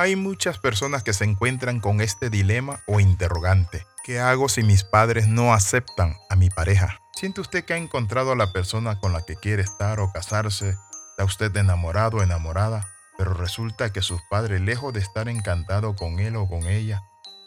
Hay muchas personas que se encuentran con este dilema o interrogante. ¿Qué hago si mis padres no aceptan a mi pareja? ¿Siente usted que ha encontrado a la persona con la que quiere estar o casarse? ¿Está usted enamorado o enamorada? Pero resulta que sus padres, lejos de estar encantados con él o con ella,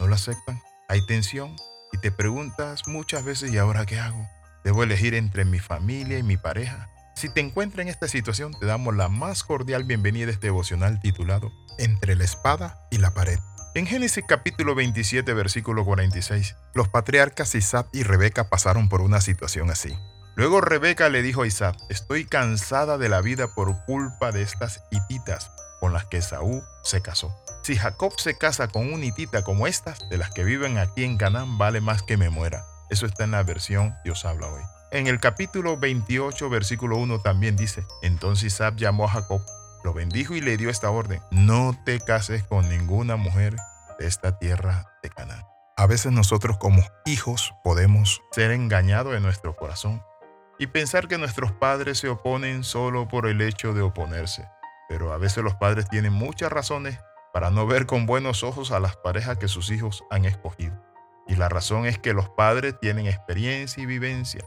no lo aceptan. Hay tensión y te preguntas muchas veces, ¿y ahora qué hago? ¿Debo elegir entre mi familia y mi pareja? Si te encuentras en esta situación, te damos la más cordial bienvenida a este devocional titulado Entre la espada y la pared. En Génesis capítulo 27, versículo 46, los patriarcas Isaac y Rebeca pasaron por una situación así. Luego Rebeca le dijo a Isaac, estoy cansada de la vida por culpa de estas hititas con las que Saúl se casó. Si Jacob se casa con una hitita como estas, de las que viven aquí en Canaán, vale más que me muera. Eso está en la versión Dios habla hoy. En el capítulo 28, versículo 1 también dice, entonces Isaac llamó a Jacob, lo bendijo y le dio esta orden, no te cases con ninguna mujer de esta tierra de Canaán. A veces nosotros como hijos podemos ser engañados en nuestro corazón y pensar que nuestros padres se oponen solo por el hecho de oponerse. Pero a veces los padres tienen muchas razones para no ver con buenos ojos a las parejas que sus hijos han escogido. Y la razón es que los padres tienen experiencia y vivencia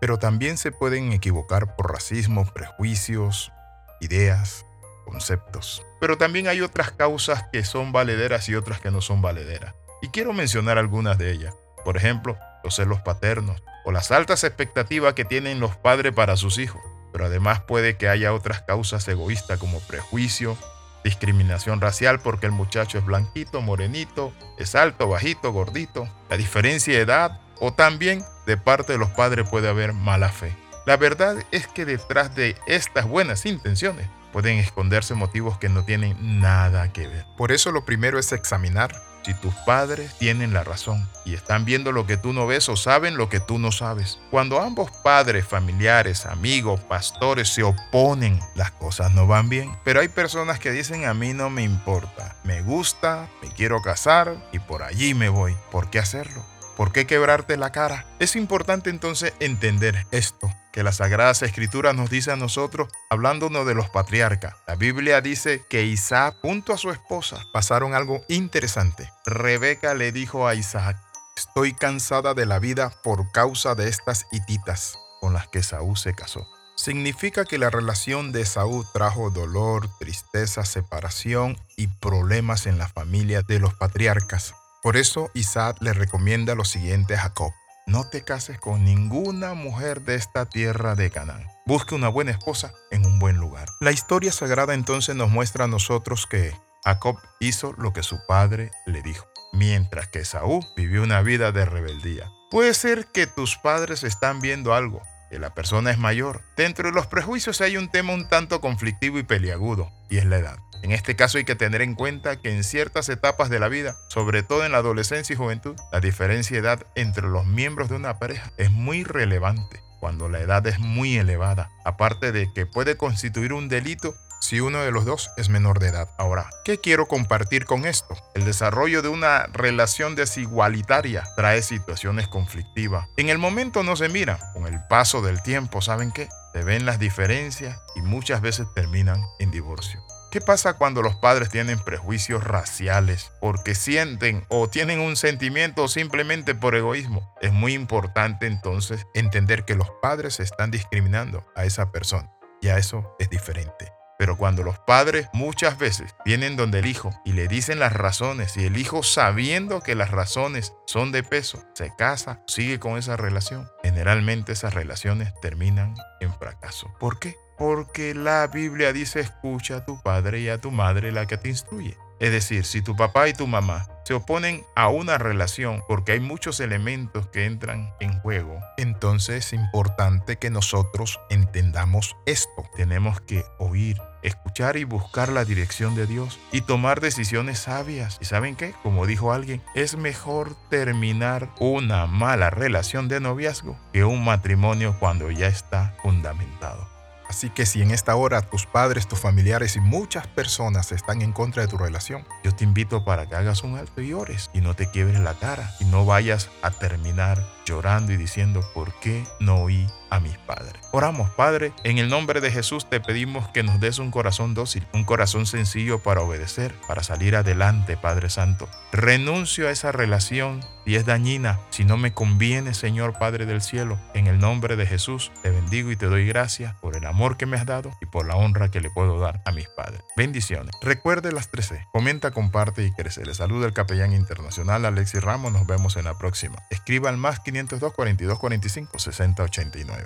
pero también se pueden equivocar por racismo, prejuicios, ideas, conceptos. Pero también hay otras causas que son valederas y otras que no son valederas. Y quiero mencionar algunas de ellas. Por ejemplo, los celos paternos o las altas expectativas que tienen los padres para sus hijos. Pero además puede que haya otras causas egoístas como prejuicio, discriminación racial porque el muchacho es blanquito, morenito, es alto, bajito, gordito, la diferencia de edad o también de parte de los padres puede haber mala fe. La verdad es que detrás de estas buenas intenciones pueden esconderse motivos que no tienen nada que ver. Por eso lo primero es examinar si tus padres tienen la razón y están viendo lo que tú no ves o saben lo que tú no sabes. Cuando ambos padres, familiares, amigos, pastores se oponen, las cosas no van bien. Pero hay personas que dicen a mí no me importa, me gusta, me quiero casar y por allí me voy. ¿Por qué hacerlo? ¿Por qué quebrarte la cara? Es importante entonces entender esto, que la Sagradas Escrituras nos dice a nosotros, hablándonos de los patriarcas. La Biblia dice que Isaac junto a su esposa pasaron algo interesante. Rebeca le dijo a Isaac, estoy cansada de la vida por causa de estas hititas con las que Saúl se casó. Significa que la relación de Saúl trajo dolor, tristeza, separación y problemas en la familia de los patriarcas. Por eso Isaac le recomienda lo siguiente a Jacob. No te cases con ninguna mujer de esta tierra de Canaán. Busque una buena esposa en un buen lugar. La historia sagrada entonces nos muestra a nosotros que Jacob hizo lo que su padre le dijo, mientras que Saúl vivió una vida de rebeldía. Puede ser que tus padres están viendo algo, que la persona es mayor. Dentro de los prejuicios hay un tema un tanto conflictivo y peliagudo, y es la edad. En este caso hay que tener en cuenta que en ciertas etapas de la vida, sobre todo en la adolescencia y juventud, la diferencia de edad entre los miembros de una pareja es muy relevante cuando la edad es muy elevada, aparte de que puede constituir un delito si uno de los dos es menor de edad. Ahora, ¿qué quiero compartir con esto? El desarrollo de una relación desigualitaria trae situaciones conflictivas. En el momento no se mira, con el paso del tiempo, ¿saben qué? Se ven las diferencias y muchas veces terminan en divorcio. ¿Qué pasa cuando los padres tienen prejuicios raciales porque sienten o tienen un sentimiento simplemente por egoísmo? Es muy importante entonces entender que los padres están discriminando a esa persona. Ya eso es diferente. Pero cuando los padres muchas veces vienen donde el hijo y le dicen las razones y el hijo sabiendo que las razones son de peso, se casa, sigue con esa relación, generalmente esas relaciones terminan en fracaso. ¿Por qué? Porque la Biblia dice escucha a tu padre y a tu madre la que te instruye. Es decir, si tu papá y tu mamá se oponen a una relación porque hay muchos elementos que entran en juego, entonces es importante que nosotros entendamos esto. Tenemos que oír, escuchar y buscar la dirección de Dios y tomar decisiones sabias. ¿Y saben qué? Como dijo alguien, es mejor terminar una mala relación de noviazgo que un matrimonio cuando ya está fundamentado. Así que si en esta hora tus padres, tus familiares y muchas personas están en contra de tu relación, yo te invito para que hagas un alto y y no te quiebres la cara y no vayas a terminar llorando y diciendo por qué no oí mis padres. Oramos, Padre, en el nombre de Jesús te pedimos que nos des un corazón dócil, un corazón sencillo para obedecer, para salir adelante, Padre Santo. Renuncio a esa relación si es dañina, si no me conviene, Señor Padre del cielo. En el nombre de Jesús te bendigo y te doy gracias por el amor que me has dado y por la honra que le puedo dar a mis padres. Bendiciones. Recuerde las 13. Comenta, comparte y crece. Le saluda el capellán internacional Alexis Ramos. Nos vemos en la próxima. Escriba al más 502 42 45 60 89.